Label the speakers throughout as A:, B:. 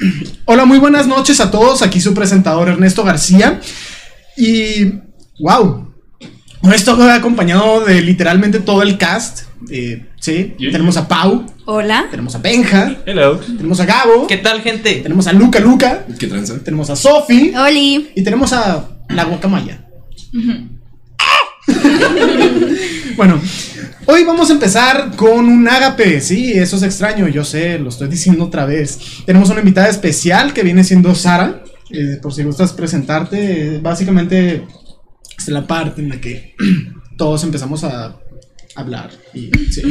A: Hola, muy buenas noches a todos. Aquí su presentador Ernesto García. Y, wow, estoy acompañado de literalmente todo el cast. Eh, sí, tenemos a Pau,
B: Hola.
A: tenemos a Benja,
C: Hello.
A: tenemos a Gabo,
C: ¿Qué tal, gente?
A: tenemos a Luca Luca,
D: ¿Qué tranza?
A: tenemos a Sofi
B: Oli.
A: y tenemos a la guacamaya. bueno, hoy vamos a empezar con un ágape. Sí, eso es extraño, yo sé, lo estoy diciendo otra vez. Tenemos una invitada especial que viene siendo Sara. Eh, por si gustas presentarte, básicamente es la parte en la que todos empezamos a hablar. Y, sí.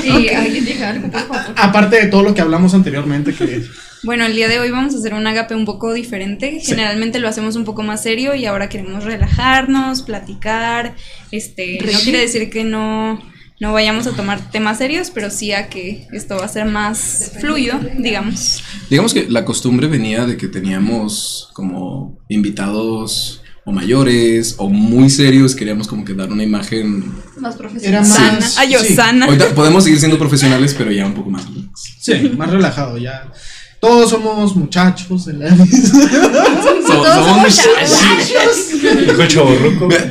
B: Sí, alguien diga algo, por favor.
A: Aparte de todo lo que hablamos anteriormente, que
B: Bueno, el día de hoy vamos a hacer un agape un poco diferente.
A: Sí.
B: Generalmente lo hacemos un poco más serio y ahora queremos relajarnos, platicar. Este, no quiere decir que no, no vayamos a tomar temas serios, pero sí a que esto va a ser más fluido, digamos.
D: Digamos que la costumbre venía de que teníamos como invitados o mayores o muy serios, queríamos como que dar una imagen.
B: Más
A: Era
B: profesional.
A: más-
B: Sana. Ay, yo,
A: sí.
B: sana.
D: Ahorita podemos seguir siendo profesionales, pero ya un poco más.
A: sí, más relajado ya. Todos somos muchachos de la
D: So- somos
B: muchachos.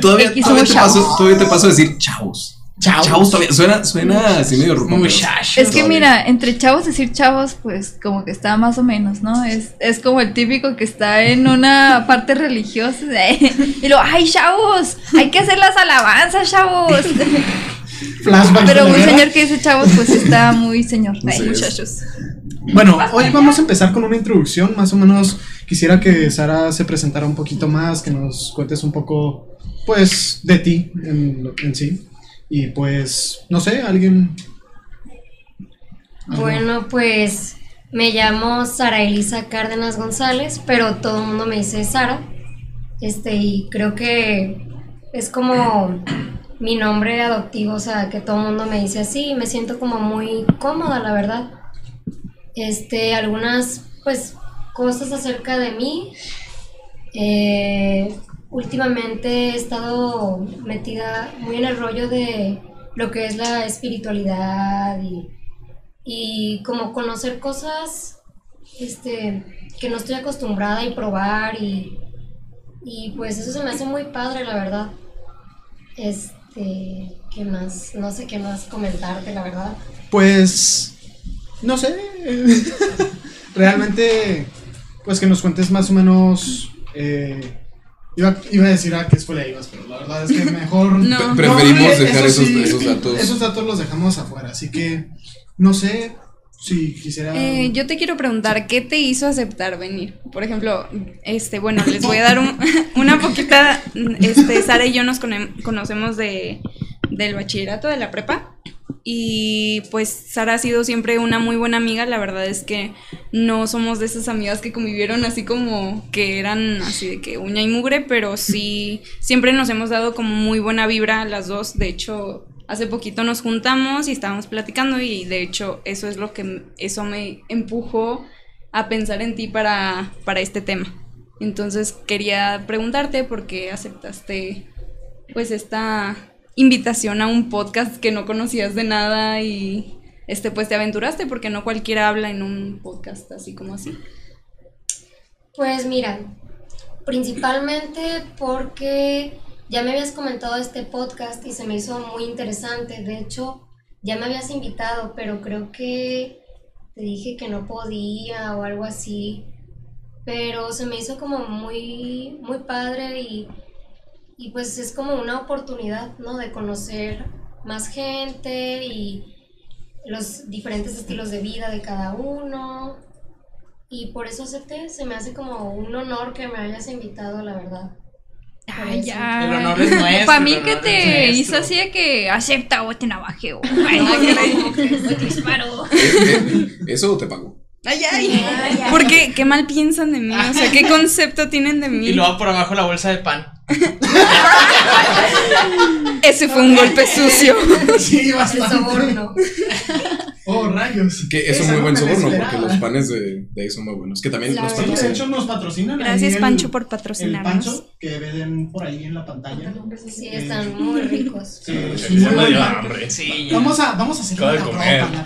D: Todavía, todavía, te paso, todavía te paso a decir chavos.
A: Chavos.
D: Chavos todavía. Suena, suena así medio
C: Muchachos.
E: Es que
D: Todavía.
E: mira, entre chavos decir chavos, pues como que está más o menos, ¿no? Es, es como el típico que está en una parte religiosa y lo, ay chavos, hay que hacer las alabanzas, chavos. Pero un señor que dice chavos, pues está muy señor. Ay,
D: Sí, es.
A: Bueno, hoy vamos a empezar con una introducción. Más o menos quisiera que Sara se presentara un poquito más, que nos cuentes un poco, pues, de ti en, en sí. Y pues, no sé, alguien. algo.
F: Bueno, pues me llamo Sara Elisa Cárdenas González, pero todo el mundo me dice Sara. Este, y creo que es como mi nombre adoptivo, o sea, que todo el mundo me dice así y me siento como muy cómoda, la verdad. Este, algunas, pues, cosas acerca de mí. Eh, últimamente he estado metida muy en el rollo de lo que es la espiritualidad y, y como conocer cosas este, que no estoy acostumbrada y probar y, y pues eso se me hace muy padre, la verdad. Este, ¿qué más? No sé qué más comentarte, la verdad.
A: Pues, no sé. Realmente, pues que nos cuentes más o menos. eh, iba, iba a decir a qué escuela ibas, pero la verdad es que mejor.
B: No.
D: Pre- preferimos
A: eh,
D: dejar
A: eso
D: esos,
A: sí,
D: esos datos.
A: Esos datos los dejamos afuera, así que no sé si quisiera.
B: Eh, yo te quiero preguntar, ¿qué te hizo aceptar venir? Por ejemplo, este, bueno, les voy a dar un- una poquita, este, Sara y yo nos cone- conocemos de, del bachillerato, de la prepa, y pues Sara ha sido siempre una muy buena amiga, la verdad es que no somos de esas amigas que convivieron así como que eran así de que uña y mugre, pero sí, siempre nos hemos dado como muy buena vibra las dos, de hecho... Hace poquito nos juntamos y estábamos platicando y de hecho eso es lo que eso me empujó a pensar en ti para, para este tema. Entonces quería preguntarte por qué aceptaste pues esta invitación a un podcast que no conocías de nada y este pues te aventuraste porque no cualquiera habla en un podcast así como así.
F: Pues mira, principalmente porque ya me habías comentado este podcast y se me hizo muy interesante. De hecho, ya me habías invitado, pero creo que te dije que no podía o algo así. Pero se me hizo como muy, muy padre y, y pues es como una oportunidad, ¿no? De conocer más gente y los diferentes estilos de vida de cada uno. Y por eso acepté, se me hace como un honor que me hayas invitado, la verdad.
E: Ay, ya.
C: El honor es nuestro,
E: Para mí que te hizo así de que acepta o te navajeo. Ay,
F: Te disparo.
D: ¿Eso te pago?
B: Ay, ay. Porque qué mal piensan de mí, o sea, qué concepto tienen de mí.
C: Y luego por abajo la bolsa de pan.
B: Ese fue un golpe sucio.
A: sí,
F: El
A: bastante.
F: soborno.
A: Oh, rayos.
D: Que es un muy buen soborno, porque los panes de, de ahí son muy buenos. Que también
F: La
D: los.
A: Sí, de
D: patrocinan.
A: hecho nos patrocinan.
B: Gracias
A: el-
B: Pancho por
A: El
B: patrocinarnos.
A: pancho que ven por ahí en la pantalla.
F: Sí, están muy ricos.
A: Sí,
C: Se
A: muy
C: hambre. Sí, ya.
A: Vamos a, vamos a hacer la
C: comer.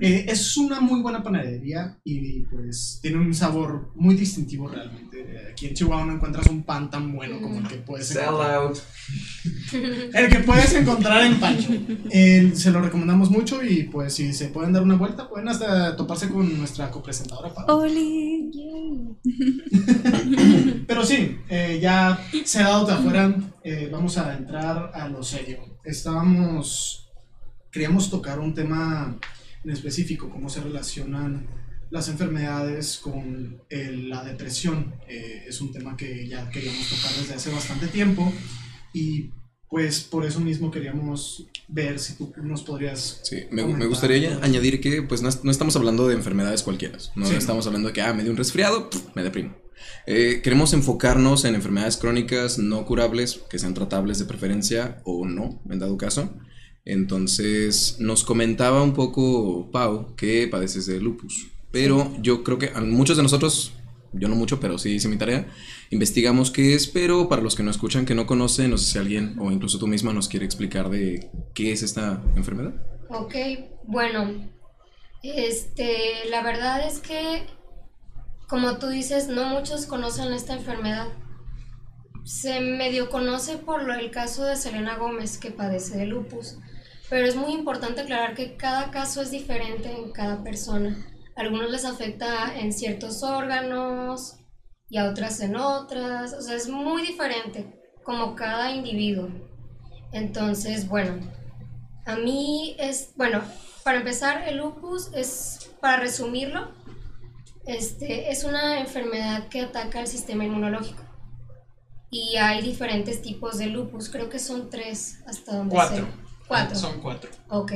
A: Eh, es una muy buena panadería y pues tiene un sabor muy distintivo realmente. Eh, Aquí en Chihuahua no encuentras un pan tan bueno como el que puedes
C: Sell
A: encontrar.
C: out.
A: El que puedes encontrar en Pancho. Eh, se lo recomendamos mucho y pues si se pueden dar una vuelta, pueden hasta toparse con nuestra copresentadora.
B: Oli.
A: Pero sí, eh, ya se ha dado de afuera, eh, vamos a entrar a lo serio. Estábamos, queríamos tocar un tema en específico, cómo se relacionan las enfermedades con el- la depresión. Eh, es un tema que ya queríamos tocar desde hace bastante tiempo y pues por eso mismo queríamos ver si tú nos podrías...
D: Sí, me, gustaría ya añadir que pues no, no estamos hablando de enfermedades cualquiera, no
A: Sí.
D: estamos hablando de que, ah, me dio un resfriado, pf, me deprimo. Eh, queremos enfocarnos en enfermedades crónicas no curables, que sean tratables de preferencia o no, en dado caso. Entonces, nos comentaba un poco Pau que padeces de lupus, pero yo creo que a muchos de nosotros, yo no mucho, pero sí hice mi tarea, investigamos qué es, pero para los que no escuchan, que no conocen, no sé si alguien o incluso tú misma nos quiere explicar de qué es esta enfermedad.
F: Ok, bueno, este, la verdad es que, como tú dices, no muchos conocen esta enfermedad. Se medio conoce por el caso de Selena Gómez, que padece de lupus, pero es muy importante aclarar que cada caso es diferente en cada persona. A algunos les afecta en ciertos órganos y a otras en otras, o sea, es muy diferente como cada individuo. Entonces, bueno, a mí es, bueno, para empezar, el lupus es, para resumirlo, este, es una enfermedad que ataca el sistema inmunológico. Y hay diferentes tipos de lupus, creo que son tres hasta donde
C: Cuatro.
F: sé. Cuatro.
C: Son cuatro.
F: Ok.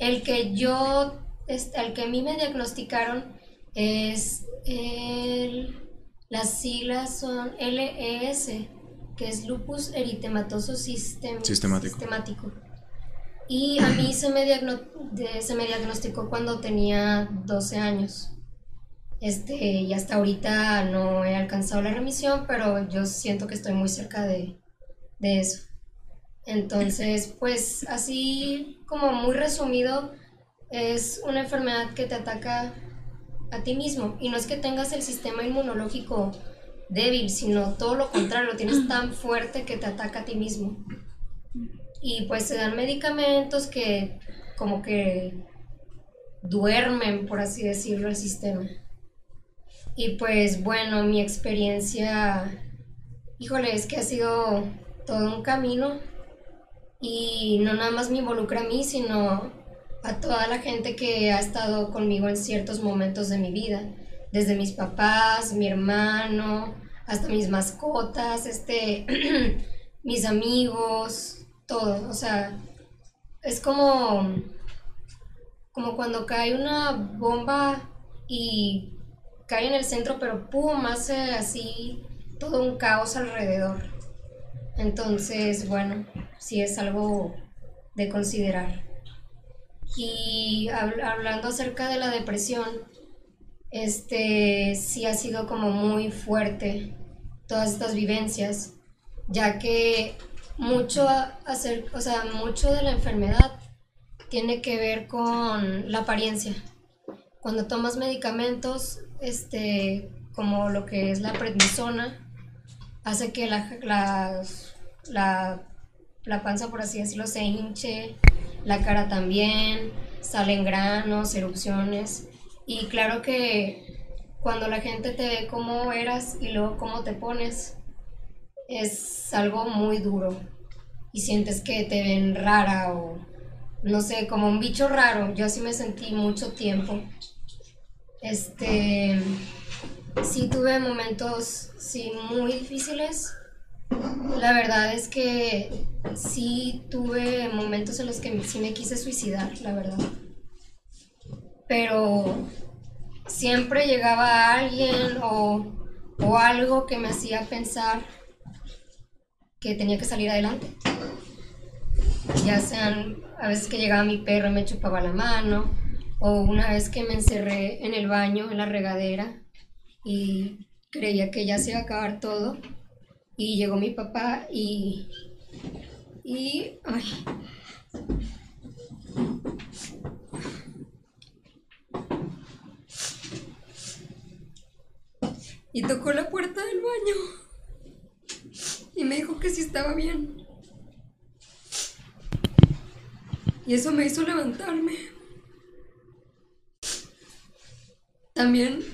F: El que yo, este, el que a mí me diagnosticaron es el, las siglas son LES, que es lupus eritematoso sistem-
D: Sistemático.
F: sistemático. Y a mí se me, de- se me diagnosticó cuando tenía 12 años. Este, y hasta ahorita no he alcanzado la remisión, pero yo siento que estoy muy cerca de, de eso. Entonces, pues así como muy resumido, es una enfermedad que te ataca a ti mismo. Y no es que tengas el sistema inmunológico débil, sino todo lo contrario, lo tienes tan fuerte que te ataca a ti mismo. Y pues se dan medicamentos que como que duermen, por así decirlo, el sistema. Y pues bueno, mi experiencia, híjole, es que ha sido todo un camino y no nada más me involucra a mí, sino a toda la gente que ha estado conmigo en ciertos momentos de mi vida, desde mis papás, mi hermano, hasta mis mascotas, este, mis amigos, todo, o sea, es como, como cuando cae una bomba y cae en el centro, pero pum, hace así todo un caos alrededor. Entonces, bueno, sí es algo de considerar. Y hab- hablando acerca de la depresión, este sí ha sido como muy fuerte todas estas vivencias, ya que mucho hacer, o sea, mucho de la enfermedad tiene que ver con la apariencia. Cuando tomas medicamentos, este, como lo que es la prednisona, hace que la, la, la panza, por así decirlo, se hinche, la cara también, salen granos, erupciones. Y claro que cuando la gente te ve cómo eras y luego cómo te pones, es algo muy duro. Y sientes que te ven rara o, no sé, como un bicho raro. Yo así me sentí mucho tiempo. Este, sí tuve momentos, sí, muy difíciles. La verdad es que sí tuve momentos en los que sí me quise suicidar, la verdad. Pero siempre llegaba alguien o, o algo que me hacía pensar que tenía que salir adelante. Ya sean a veces que llegaba mi perro y me chupaba la mano, o una vez que me encerré en el baño, en la regadera, y creía que ya se iba a acabar todo y llegó mi papá y, y, ay. Y tocó la puerta del baño y me dijo que si sí estaba bien. Y eso me hizo levantarme. También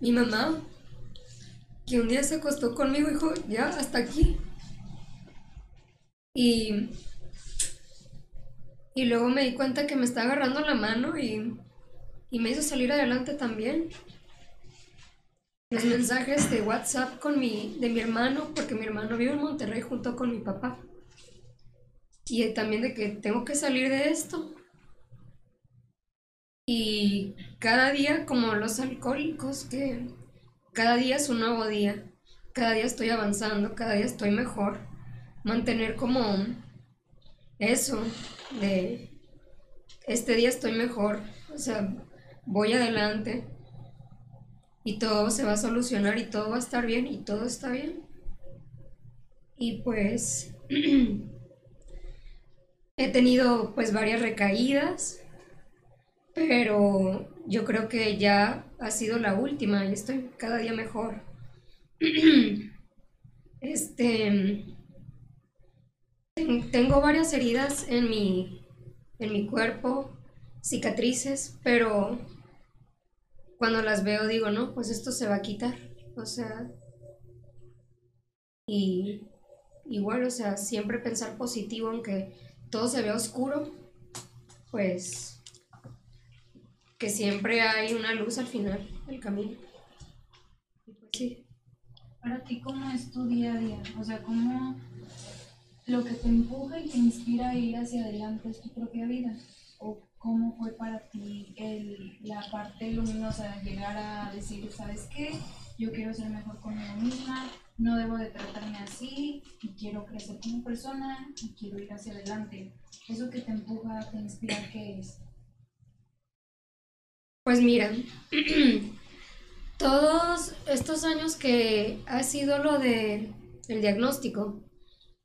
F: mi mamá que un día se acostó conmigo, dijo, ya, hasta aquí. Y, y luego me di cuenta que me está agarrando la mano y, y me hizo salir adelante también. Los mensajes de WhatsApp con mi, de mi hermano, porque mi hermano vive en Monterrey junto con mi papá. Y también de que tengo que salir de esto. Y cada día, como los alcohólicos, que cada día es un nuevo día. Cada día estoy avanzando, cada día estoy mejor. Mantener como eso, de este día estoy mejor. O sea, voy adelante. Y todo se va a solucionar y todo va a estar bien y todo está bien. Y pues he tenido pues varias recaídas, pero yo creo que ya ha sido la última y estoy cada día mejor. Este ten- tengo varias heridas en mi en mi cuerpo, cicatrices, pero cuando las veo digo, no, pues esto se va a quitar. O sea, y igual, o sea, siempre pensar positivo, aunque todo se vea oscuro, pues que siempre hay una luz al final del camino. Pues sí.
G: Para ti, ¿cómo es tu día a día? O sea, ¿cómo lo que te empuja y te inspira a ir hacia adelante es tu propia vida? ¿O cómo fue para ti la parte luminosa de llegar a decir, ¿sabes qué? Yo quiero ser mejor conmigo misma, no debo de tratarme así, y quiero crecer como persona y quiero ir hacia adelante. Eso que te empuja, te inspira, ¿qué es?
F: Pues mira, todos estos años que ha sido lo de el diagnóstico,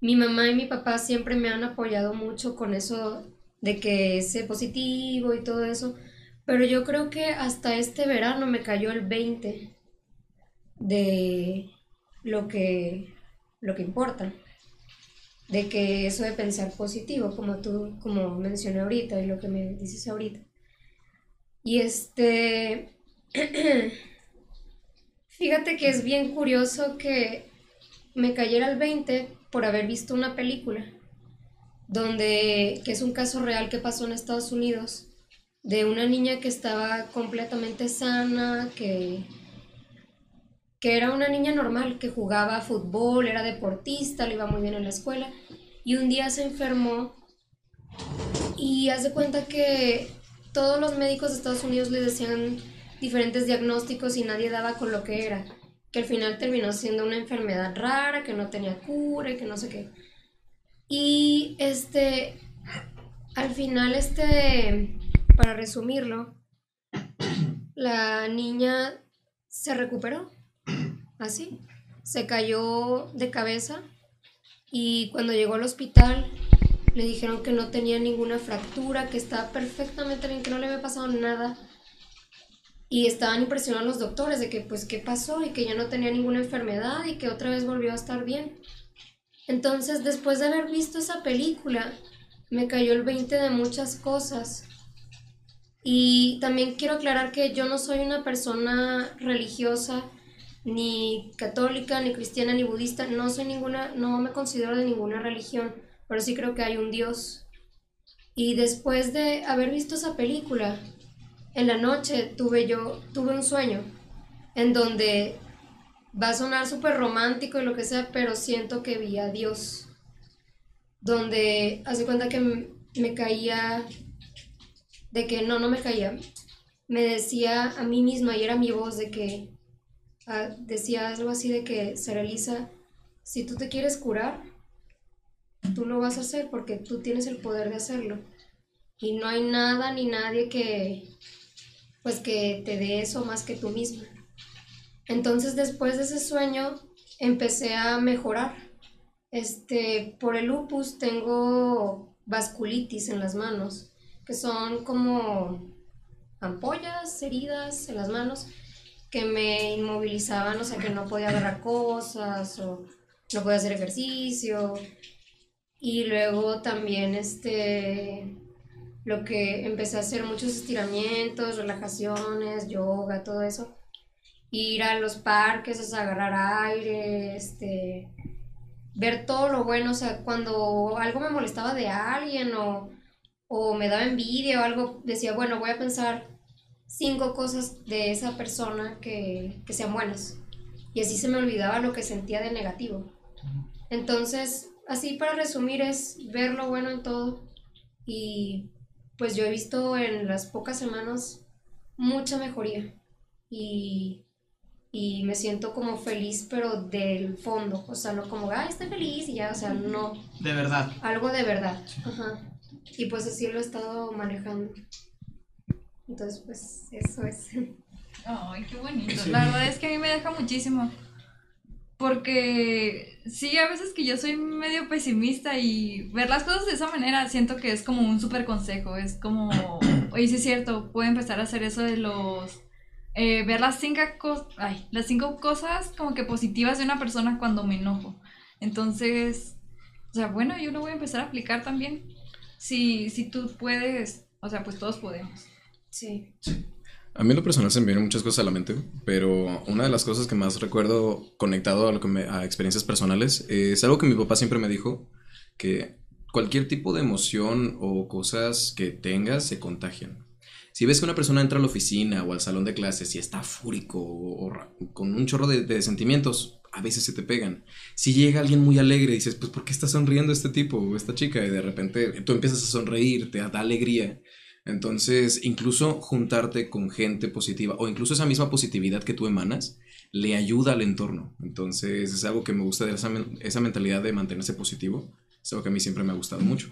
F: mi mamá y mi papá siempre me han apoyado mucho con eso de que sé positivo y todo eso, pero yo creo que hasta este verano me cayó el 20 de lo que lo que importa, de que eso de pensar positivo, como tú como mencioné ahorita y lo que me dices ahorita. Y este, fíjate que es bien curioso que me cayera el 20 por haber visto una película, donde, que es un caso real que pasó en Estados Unidos, de una niña que estaba completamente sana, que, que era una niña normal, que jugaba fútbol, era deportista, le iba muy bien en la escuela, y un día se enfermó y hace cuenta que todos los médicos de Estados Unidos le decían diferentes diagnósticos y nadie daba con lo que era. Que al final terminó siendo una enfermedad rara, que no tenía cura y que no sé qué. Y este, al final, este, para resumirlo, la niña se recuperó, así, se cayó de cabeza y cuando llegó al hospital le dijeron que no tenía ninguna fractura, que estaba perfectamente bien, que no le había pasado nada. Y estaban impresionados los doctores de que, pues, ¿qué pasó? Y que ya no tenía ninguna enfermedad y que otra vez volvió a estar bien. Entonces, después de haber visto esa película, me cayó el 20 de muchas cosas. Y también quiero aclarar que yo no soy una persona religiosa, ni católica, ni cristiana, ni budista. No soy ninguna, no me considero de ninguna religión pero sí creo que hay un Dios. Y después de haber visto esa película, en la noche tuve yo, tuve un sueño en donde va a sonar súper romántico y lo que sea, pero siento que vi a Dios. Donde hace cuenta que me caía, de que no, no me caía, me decía a mí misma y era mi voz de que, ah, decía algo así de que, Sara Elisa, si tú te quieres curar, tú lo vas a hacer porque tú tienes el poder de hacerlo. Y no hay nada ni nadie que, pues que te dé eso más que tú misma. Entonces después de ese sueño empecé a mejorar. Este, por el lupus tengo vasculitis en las manos, que son como ampollas, heridas en las manos. que me inmovilizaban, o sea, que no podía agarrar cosas o no podía hacer ejercicio. Y luego también este lo que empecé a hacer muchos estiramientos, relajaciones, yoga, todo eso. Ir a los parques, o sea, agarrar aire, este ver todo lo bueno, o sea, cuando algo me molestaba de alguien o, o me daba envidia o algo, decía, bueno, voy a pensar cinco cosas de esa persona que, que sean buenas. Y así se me olvidaba lo que sentía de negativo. Entonces, así para resumir es ver lo bueno en todo y pues yo he visto en las pocas semanas mucha mejoría y, y me siento como feliz pero del fondo, o sea, no como, ay, estoy feliz y ya, o sea, no,
C: De verdad.
F: algo de verdad. Ajá. Y pues así lo he estado manejando. Entonces, pues eso es.
E: Ay, qué bonito.
A: Sí.
E: La verdad es que a mí me deja muchísimo. Porque sí, a veces que yo soy medio pesimista y ver las cosas de esa manera siento que es como un súper consejo. Es como, oye, sí es cierto, puedo empezar a hacer eso de los... eh, ver las cinco, ay, las cinco cosas como que positivas de una persona cuando me enojo. Entonces, o sea, bueno, yo lo voy a empezar a aplicar también. Si, si tú puedes, o sea, pues todos podemos.
F: Sí.
D: A mí en lo personal se me vienen muchas cosas a la mente, pero una de las cosas que más recuerdo conectado a, lo que me- a experiencias personales es algo que mi papá siempre me dijo, que cualquier tipo de emoción o cosas que tengas se contagian. Si ves que una persona entra a la oficina o al salón de clases y está fúrico o, con un chorro de, de sentimientos, a veces se te pegan. Si llega alguien muy alegre y dices, pues ¿por qué está sonriendo este tipo o esta chica? Y de repente tú empiezas a sonreír, te da alegría. Entonces, incluso juntarte con gente positiva o incluso esa misma positividad que tú emanas le ayuda al entorno. Entonces, es algo que me gusta de esa, esa mentalidad de mantenerse positivo. Es algo que a mí siempre me ha gustado mucho.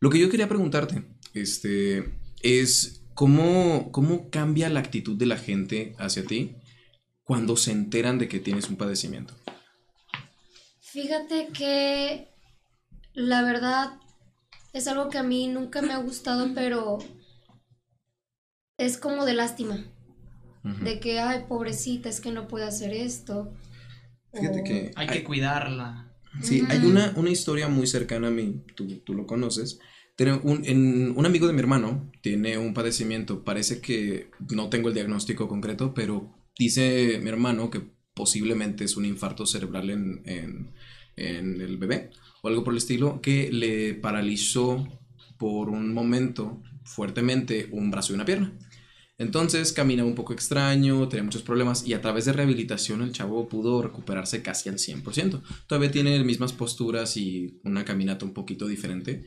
D: Lo que yo quería preguntarte este, es cómo, cómo cambia la actitud de la gente hacia ti cuando se enteran de que tienes un padecimiento.
F: Fíjate que la verdad es algo que a mí nunca me ha gustado, pero es como de lástima. De que, ay, pobrecita, es que no puede hacer esto.
D: Fíjate
F: O-
D: que
C: Hay que cuidarla.
D: Sí, hay una, una historia muy cercana a mí, tú, tú lo conoces. Tiene un, en- un amigo de mi hermano tiene un padecimiento, parece que no tengo el diagnóstico concreto, pero dice mi hermano que posiblemente es un infarto cerebral en, en- en el bebé o algo por el estilo, que le paralizó por un momento fuertemente un brazo y una pierna. Entonces caminaba un poco extraño, tenía muchos problemas y a través de rehabilitación el chavo pudo recuperarse casi al 100%. Todavía tiene las mismas posturas y una caminata un poquito diferente,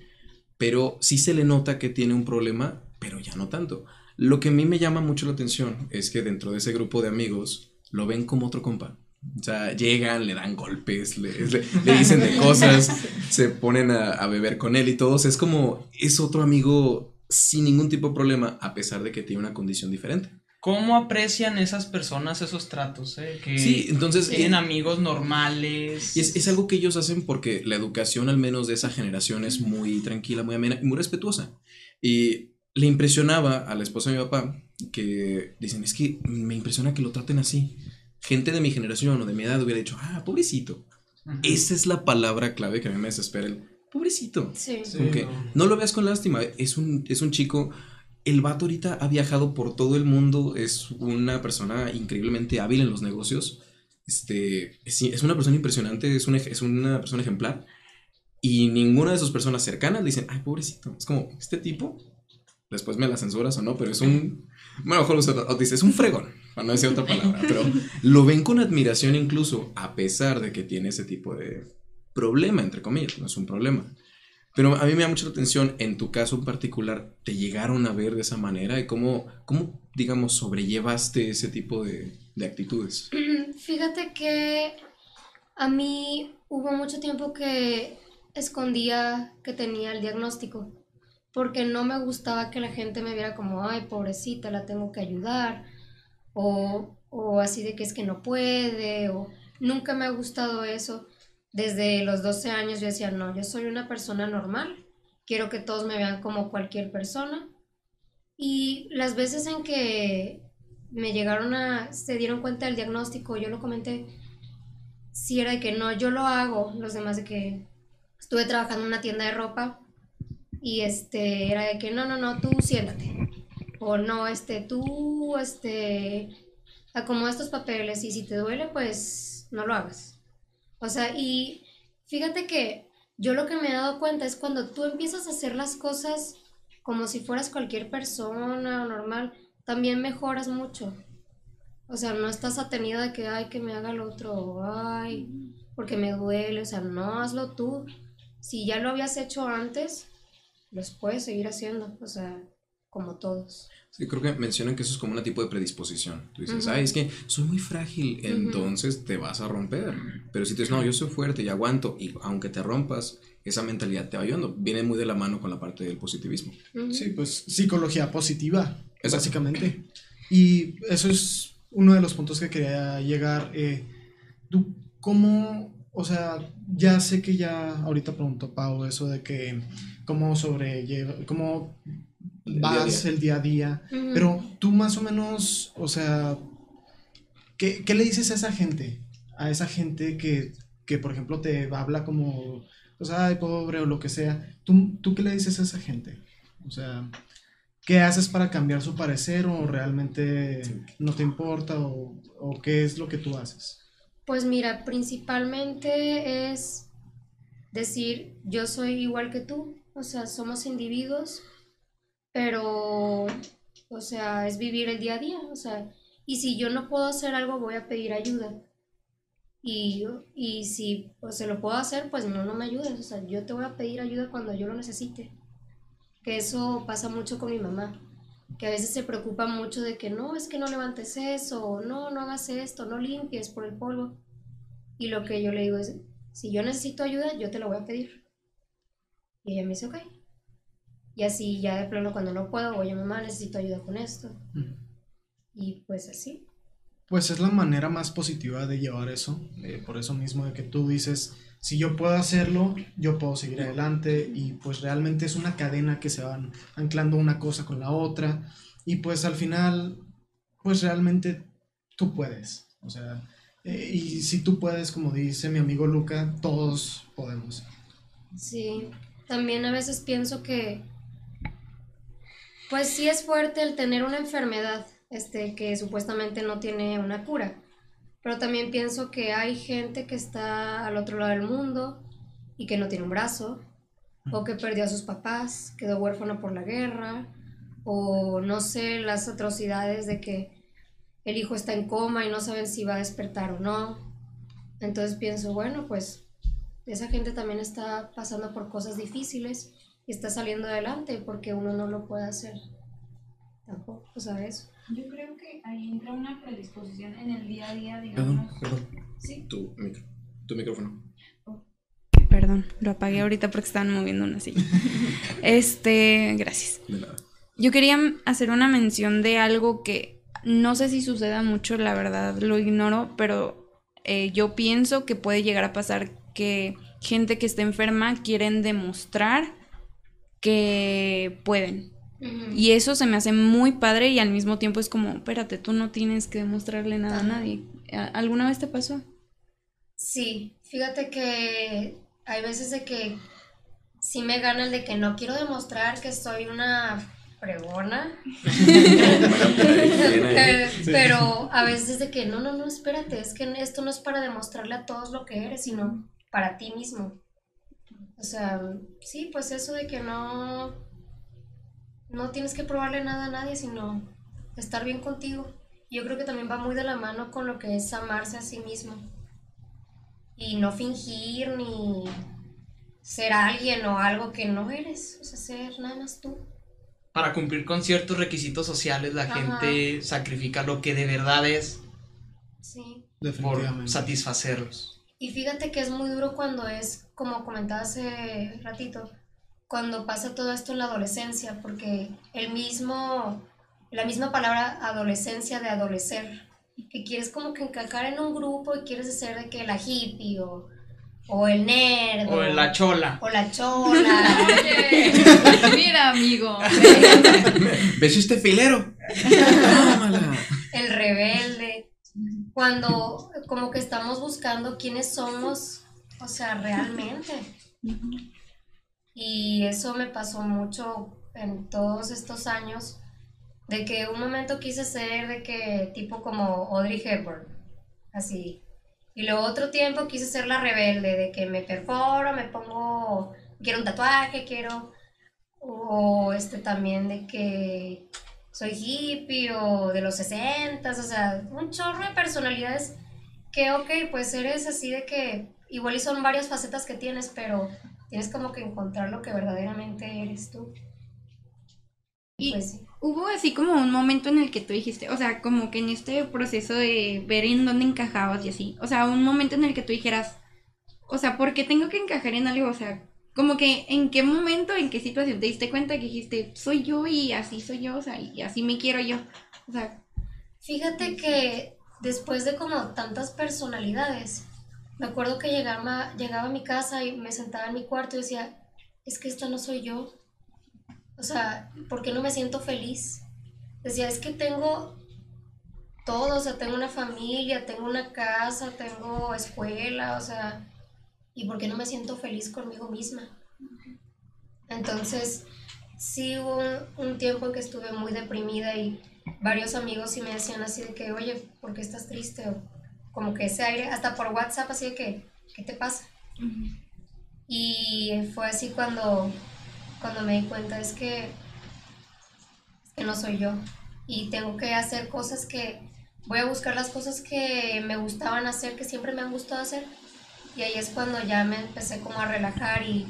D: pero sí se le nota que tiene un problema, pero ya no tanto. Lo que a mí me llama mucho la atención es que dentro de ese grupo de amigos lo ven como otro compa. O sea, llegan, le dan golpes, le, le- le dicen de cosas, se ponen a, a beber con él y todos. Es como, es otro amigo sin ningún tipo de problema, a pesar de que tiene una condición diferente.
C: ¿Cómo aprecian esas personas esos tratos? eh? Que
D: Sí, entonces...
C: tienen
D: eh,
C: amigos normales.
D: Y es, es algo que ellos hacen porque la educación, al menos de esa generación, es muy tranquila, muy amena y muy respetuosa. Y le impresionaba a la esposa de mi papá que dicen, es que me impresiona que lo traten así. Gente de mi generación o de mi edad hubiera dicho, ah, pobrecito. Esa es la palabra clave que a mí me desespera, el pobrecito.
F: Sí.
C: Sí,
D: Como que
C: no.
D: no lo veas con lástima, es un, es un chico, el vato ahorita ha viajado por todo el mundo, es una persona increíblemente hábil en los negocios, este, es, es una persona impresionante, es una, es una persona ejemplar, y ninguna de sus personas cercanas le dicen, ay, pobrecito, es como, este tipo, después me la censuras o no, pero es un, bueno, a lo mejor usted o dice, es un fregón, para no decir otra palabra, pero lo ven con admiración incluso, a pesar de que tiene ese tipo de problema, entre comillas, no es un problema. Pero a mí me da mucha atención, en tu caso en particular, ¿te llegaron a ver de esa manera? ¿Y cómo, cómo digamos, sobrellevaste ese tipo de, de actitudes?
F: Fíjate que a mí hubo mucho tiempo que escondía que tenía el diagnóstico, porque no me gustaba que la gente me viera como, ay, pobrecita, la tengo que ayudar, o, o así de que es que no puede, o nunca me ha gustado eso. Desde los 12 años yo decía, no, yo soy una persona normal, quiero que todos me vean como cualquier persona. Y las veces en que me llegaron a, se dieron cuenta del diagnóstico, yo lo comenté, si era de que no, yo lo hago, los demás de que estuve trabajando en una tienda de ropa y este, era de que no, no, no, tú siéntate. O no, este, tú, este, acomoda estos papeles y si te duele, pues no lo hagas. O sea, y fíjate que yo lo que me he dado cuenta es cuando tú empiezas a hacer las cosas como si fueras cualquier persona normal, también mejoras mucho. O sea, no estás atenido de que, ay, que me haga el otro, ay, porque me duele. O sea, no, hazlo tú. Si ya lo habías hecho antes, los puedes seguir haciendo. O sea, como todos.
D: Sí, creo que mencionan que eso es como un tipo de predisposición. Tú dices,
F: Ujú.
D: ay, es que soy muy frágil, entonces te vas a romper. Pero si tú dices, no, yo soy fuerte y aguanto, y aunque te rompas, esa mentalidad te va ayudando. Viene muy de la mano con la parte del positivismo.
A: Sí, pues psicología positiva,
D: Exacto.
A: básicamente. Y eso es uno de los puntos que quería llegar. eh, ¿Tú cómo, o sea, ya sé que ya ahorita preguntó Pau eso de que cómo sobrelleva, cómo
D: El
A: vas
D: día.
A: el día a día, pero tú más o menos, o sea, ¿qué, qué le dices a esa gente? A esa gente que, que, por ejemplo, te habla como, pues, ay, pobre o lo que sea. ¿Tú, ¿Tú qué le dices a esa gente? O sea, ¿qué haces para cambiar su parecer o realmente no te importa o, o qué es lo que tú haces?
F: Pues mira, principalmente es decir, yo soy igual que tú, o sea, somos individuos, pero, o sea, es vivir el día a día, o sea, y si yo no puedo hacer algo, voy a pedir ayuda. Y, y si pues, se lo puedo hacer, pues no, no me ayudes, o sea, yo te voy a pedir ayuda cuando yo lo necesite. Que eso pasa mucho con mi mamá, que a veces se preocupa mucho de que no, es que no levantes eso, no, no hagas esto, no limpies por el polvo. Y lo que yo le digo es, si yo necesito ayuda, yo te lo voy a pedir. Y ella me dice, ok. Y así ya de plano cuando no puedo, oye mamá, necesito ayuda con esto. Y pues así.
A: Pues es la manera más positiva de llevar eso, eh, por eso mismo de que tú dices, si yo puedo hacerlo, yo puedo seguir adelante y pues realmente es una cadena que se van anclando una cosa con la otra y pues al final, pues realmente tú puedes, o sea, eh, y si tú puedes, como dice mi amigo Luca, todos podemos.
F: Sí, también a veces pienso que, pues sí es fuerte el tener una enfermedad, este, que supuestamente no tiene una cura, pero también pienso que hay gente que está al otro lado del mundo y que no tiene un brazo, o que perdió a sus papás, quedó huérfano por la guerra, o no sé, las atrocidades de que el hijo está en coma y no saben si va a despertar o no. Entonces pienso, bueno, pues esa gente también está pasando por cosas difíciles y está saliendo adelante porque uno no lo puede hacer. Tampoco, ¿sabes?
G: Yo creo que ahí entra una predisposición en el día a día, digamos.
D: perdón.
G: Sí.
D: Tu, micro, tu micrófono.
B: Perdón, lo apagué ahorita porque estaban moviendo una silla. Este, gracias.
D: De nada.
B: Yo quería hacer una mención de algo que no sé si suceda mucho, la verdad lo ignoro, pero eh, yo pienso que puede llegar a pasar que gente que esté enferma quieren demostrar que pueden. Y eso se me hace muy padre y al mismo tiempo es como, espérate, tú no tienes que demostrarle nada a nadie. ¿A- ¿Alguna vez te pasó?
F: Sí, fíjate que hay veces de que sí me gana el de que no quiero demostrar que soy una fregona.
D: Ahí.
F: Pero a veces es de que no, no, no, espérate, es que esto no es para demostrarle a todos lo que eres, sino para ti mismo. O sea, sí, pues eso de que no, no tienes que probarle nada a nadie, sino estar bien contigo. Yo creo que también va muy de la mano con lo que es amarse a sí mismo. Y no fingir ni ser alguien o algo que no eres. O sea, ser nada más tú.
C: Para cumplir con ciertos requisitos sociales, la
F: Ajá.
C: gente sacrifica lo que de verdad es
F: Sí.
C: por satisfacerlos.
F: Y fíjate que es muy duro cuando es, como comentaba hace ratito, cuando pasa todo esto en la adolescencia, porque el mismo, la misma palabra adolescencia de adolecer, que quieres como que encajar en un grupo y quieres ser de que la hippie o, o el nerd
C: O la chola.
F: o la chola.
E: Oye, mira, amigo.
D: ¿Ves este filero?
F: El rebelde, cuando como que estamos buscando quiénes somos, o sea, realmente. Y eso me pasó mucho en todos estos años, de que un momento quise ser de que tipo como Audrey Hepburn, así. Y luego otro tiempo quise ser la rebelde, de que me perforo, me pongo, quiero un tatuaje, quiero, o este también de que soy hippie o de los 60, o sea, un chorro de personalidades que, ok, pues eres así de que igual y son varias facetas que tienes, pero tienes como que encontrar lo que verdaderamente eres tú.
B: Y
F: Pues sí.
B: hubo así como un momento en el que tú dijiste, o sea, como que en este proceso de ver en dónde encajabas y así, o sea, un momento en el que tú dijeras, o sea, ¿por qué tengo que encajar en algo? O sea, como que en qué momento, en qué situación te diste cuenta que dijiste, soy yo y así soy yo, o sea, y así me quiero yo. O sea,
F: Fíjate que después de como tantas personalidades, me acuerdo que llegaba, llegaba a mi casa y me sentaba en mi cuarto y decía, es que esta no soy yo. O sea, ¿por qué no me siento feliz? Decía, es que tengo todo, o sea, tengo una familia, tengo una casa, tengo escuela, o sea, ¿y por qué no me siento feliz conmigo misma? Entonces, sí hubo un, tiempo en que estuve muy deprimida y varios amigos sí me decían así de que, oye, ¿por qué estás triste? O como que ese aire, hasta por WhatsApp, así de que, ¿qué te pasa? Y fue así cuando, cuando me di cuenta, es que, es que no soy yo. Y tengo que hacer cosas que, voy a buscar las cosas que me gustaban hacer, que siempre me han gustado hacer. Y ahí es cuando ya me empecé como a relajar y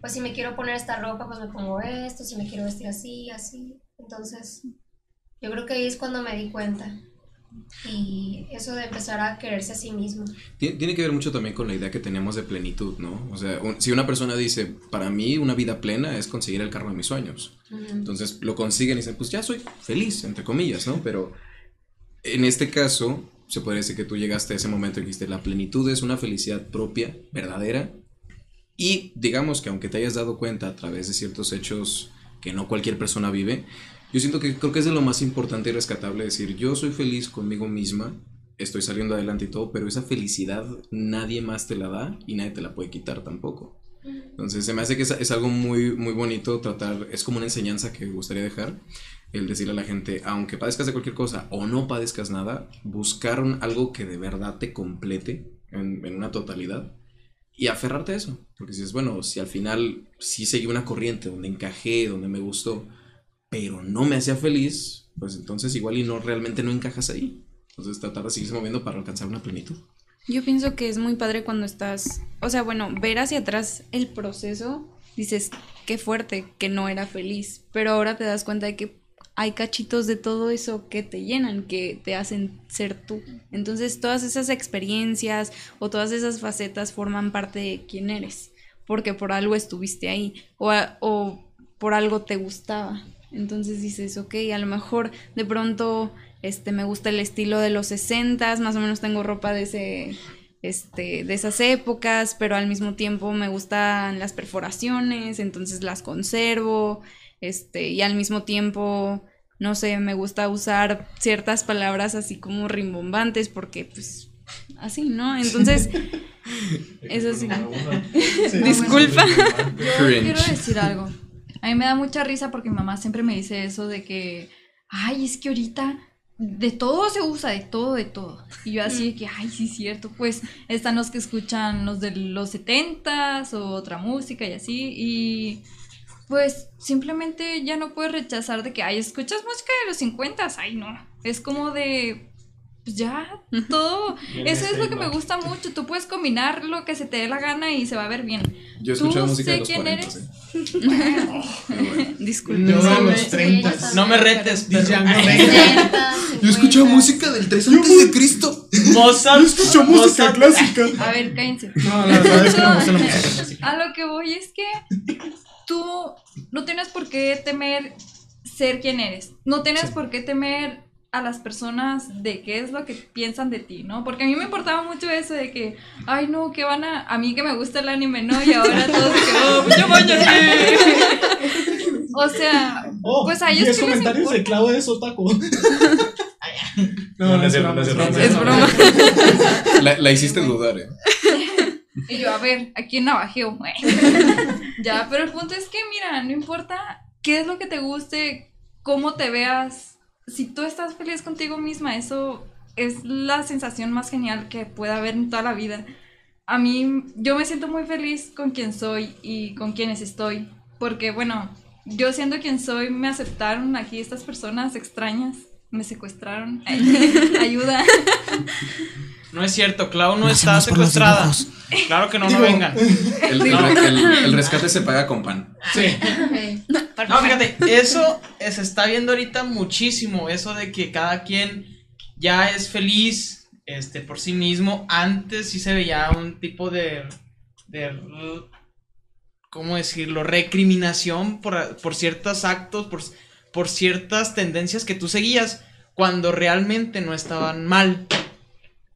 F: pues si me quiero poner esta ropa, pues me pongo esto, si me quiero vestir así, así. Entonces, yo creo que ahí es cuando me di cuenta. Y eso de empezar a quererse a sí mismo.
D: Tien- Tiene que ver mucho también con la idea que tenemos de plenitud, ¿no? O sea, un- si una persona dice, para mí una vida plena es conseguir el carro de mis sueños. Entonces lo consiguen y dicen, pues ya soy feliz, entre comillas, ¿no? Pero en este caso, se puede decir que tú llegaste a ese momento y dijiste, la plenitud es una felicidad propia, verdadera. Y digamos que aunque te hayas dado cuenta a través de ciertos hechos que no cualquier persona vive, yo siento que creo que es de lo más importante y rescatable decir, yo soy feliz conmigo misma, estoy saliendo adelante y todo, pero esa felicidad nadie más te la da y nadie te la puede quitar tampoco. Entonces se me hace que es, es algo muy, muy bonito tratar, es como una enseñanza que me gustaría dejar, el decirle a la gente, aunque padezcas de cualquier cosa o no padezcas nada, buscar un- algo que de verdad te complete en, en una totalidad y aferrarte a eso. Porque si es bueno, si al final sí seguí una corriente donde encajé, donde me gustó, pero no me hacía feliz, pues entonces igual y no realmente no encajas ahí. Entonces tratar de seguirse moviendo para alcanzar una plenitud.
B: Yo pienso que es muy padre cuando estás, o sea, bueno, ver hacia atrás el proceso, dices, qué fuerte, que no era feliz, pero ahora te das cuenta de que hay cachitos de todo eso que te llenan, que te hacen ser tú. Entonces, todas esas experiencias o todas esas facetas forman parte de quién eres, porque por algo estuviste ahí o, por algo te gustaba. Entonces dices, ok, a lo mejor de pronto este, me gusta el estilo de los 60 más o menos tengo ropa de ese este, de esas épocas, pero al mismo tiempo me gustan las perforaciones, entonces las conservo, este, y al mismo tiempo, no sé, me gusta usar ciertas palabras así como rimbombantes, porque pues así, ¿no? Entonces, eso sí. Disculpa.
E: Yo quiero decir algo. A mí me da mucha risa porque mi mamá siempre me dice eso de que, ay, es que ahorita de todo se usa, de todo, de todo. Y yo así de que, ay, sí, es cierto. Pues están los que escuchan los de los setentas o otra música y así. Y pues simplemente ya no puedes rechazar de que, ay, escuchas música de los cincuentas. Ay, no. Es como de, pues ya, todo. Eso es lo que me gusta mucho. Tú puedes combinar lo que se te dé la gana y se va a ver bien.
D: Yo he
E: ¿Tú
D: escuchado música de
E: sé
D: los
E: quién
D: 40,
E: eres?
D: ¿eh? Pero bueno.
B: Disculpe.
A: Yo
C: No
A: a
C: me-
A: los 30.
C: No me retes,
A: Reinhardt.
D: Yo he escuchado música del 3 antes de Cristo.
C: Mozart.
A: Yo escucho música clásica.
E: A ver, cállense.
A: No, la verdad es que no me gusta la música clásica.
E: A lo que voy es que tú no tienes por qué temer ser quien eres. No tienes por qué temer a las personas de qué es lo que piensan de ti, ¿no? Porque a mí me importaba mucho eso de que, ay, no, que van a... A mí que me gusta el anime, ¿no? Y ahora todos de que, oh, yo voy O sea,
A: Oh,
E: Pues a ellos
A: 10
E: qué les
A: comentarios de. Claudio de Sotaco. No, no es
H: no es
A: es
H: broma.
A: broma.
B: Es broma.
D: La, la hiciste dudar, ¿eh?
E: Y yo, a ver, aquí en navajeo. ya, pero el punto es que, mira, no importa qué es lo que te guste, cómo te veas, si tú estás feliz contigo misma, eso es la sensación más genial que pueda haber en toda la vida. A mí, yo me siento muy feliz con quien soy y con quienes estoy, porque bueno, yo siendo quien soy, me aceptaron aquí estas personas extrañas, me secuestraron, ayuda.
C: No es cierto, Clau no está secuestrada. Claro que no,
A: Digo,
C: no vengan.
D: El, el- el- el rescate se paga con pan.
A: Sí.
C: No, fíjate, eso se está viendo ahorita muchísimo, eso de que cada quien ya es feliz este, por sí mismo. Antes sí se veía un tipo de, de ¿cómo decirlo? Recriminación por, por ciertos actos, por, por ciertas tendencias que tú seguías, cuando realmente no estaban mal.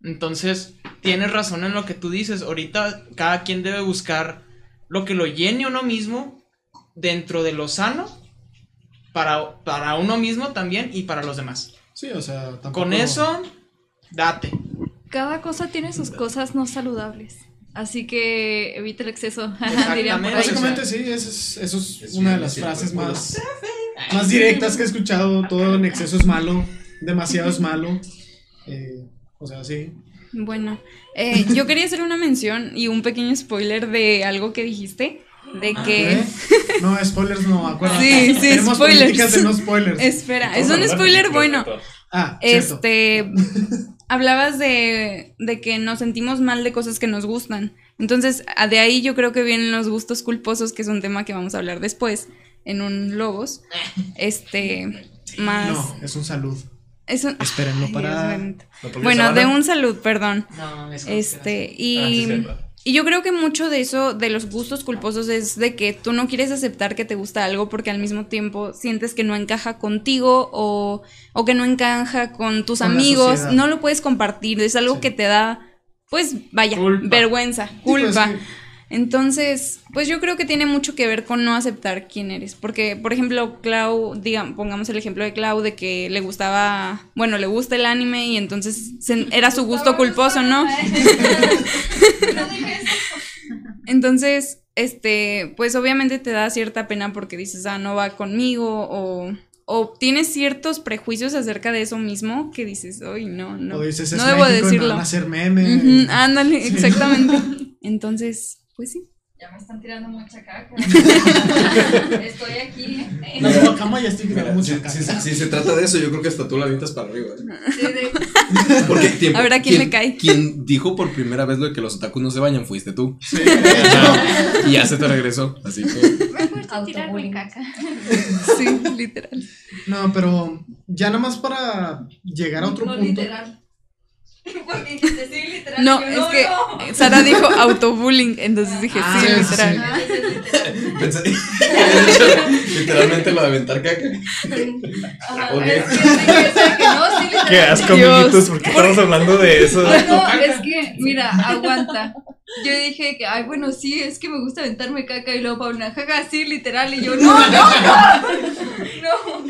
C: Entonces, tienes razón en lo que tú dices. Ahorita cada quien debe buscar lo que lo llene a uno mismo dentro de lo sano para, para uno mismo también y para los demás.
A: Sí, o sea, tampoco.
C: Con eso, date.
E: Cada cosa tiene sus cosas no saludables. Así que evita el exceso,
C: Exactamente.
A: Básicamente sí, eso es, eso es
D: Es
A: una de las frases más, más directas que he escuchado. Todo en exceso es malo, demasiado es malo. Eh, o sea, sí.
B: Bueno, eh, yo quería hacer una mención y un pequeño spoiler de algo que dijiste. De que.
A: ¿Eh? No, spoilers no, acuérdate.
B: Sí, sí,
A: Tenemos
B: spoilers.
A: políticas de no spoilers.
B: Espera, es un spoiler bueno.
A: Ah, cierto.
B: Este. Hablabas de, de que nos sentimos mal de cosas que nos gustan. Entonces, de ahí yo creo que vienen los gustos culposos, que es un tema que vamos a hablar después en un Logos. Este. Más.
A: No, es un salud.
B: Es un-
A: Espérenlo
B: Ay,
A: para-
B: Dios bendito. Bueno, de un salud, perdón.
C: No, es
B: Este,
H: Ah, sí,
B: y,
H: cierto.
B: y yo creo que mucho de eso, de los gustos culposos, es de que tú no quieres aceptar que te gusta algo porque al mismo tiempo sientes que no encaja contigo o, o que no encaja con tus
A: Con
B: amigos, no lo puedes compartir, es algo
A: Sí.
B: que te da, pues vaya,
C: Culpa.
B: vergüenza,
A: pues,
B: culpa. Entonces, pues yo creo que tiene mucho que ver con no aceptar quién eres. Porque, por ejemplo, Clau, digamos, pongamos el ejemplo de Clau, de que le gustaba, bueno, le gusta el anime y entonces se- era su gusto culposo, ¿no? Entonces, este, pues obviamente te da cierta pena porque dices, ah, no va conmigo, o, o tienes ciertos prejuicios acerca de eso mismo que dices, uy, no, no,
A: o dices, es
B: no debo
A: México
B: decirlo.
A: van a hacer meme.
B: Ujú, ándale, exactamente. Entonces, pues sí.
E: Ya me están tirando mucha caca. Estoy aquí. ¿eh?
A: Nos y ya estoy tirando
D: si,
A: mucha
D: si-
A: caca.
D: si se trata de eso, yo creo que hasta tú la avientas para arriba. ¿eh?
E: Sí,
D: Porque tiempo,
B: A ver, ¿a quién le cae?
D: Quien dijo por primera vez lo de que los otakus no se bañan fuiste tú. y ya se te regresó. Así que.
E: tirarme
F: Autobullying.
E: caca.
B: Sí, literal.
A: No, pero ya nada más para llegar a otro
E: no
A: punto.
E: literal. Porque dijiste sí, literal.
B: No, es que
E: no.
B: Sara dijo autobullying, entonces dije,
A: Ah,
B: sí, literal.
A: sí.
D: Pensé, literalmente lo de aventar caca.
E: Ajá, es que no, sí.
H: Qué asco, amiguitos, ¿por qué estamos hablando de eso?
E: No, no, es que, mira, aguanta. Yo dije que, ay, bueno, sí, es que me gusta aventarme caca y luego Paula, jaja, sí, literal. Y yo, no, no, no. No.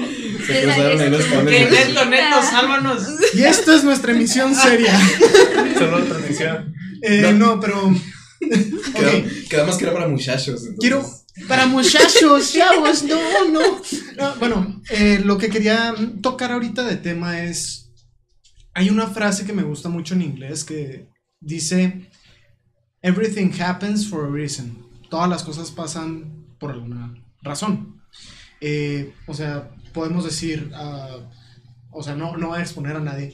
D: Se cruzaron ahí los cables.
C: neto, neto, sálvanos.
A: Y esta es nuestra emisión seria.
H: Solo transmisión.
A: Eh, no, pero.
D: Queda,
A: Ok,
D: queda más que era para muchachos. entonces.
A: Quiero. Para muchachos, chavos, no, no. No, bueno, eh, lo que quería tocar ahorita de tema es. Hay una frase que me gusta mucho en inglés que dice: Everything happens for a reason. Todas las cosas pasan por alguna razón. Eh, o sea, podemos decir. ah, o sea, no, no voy a exponer a nadie.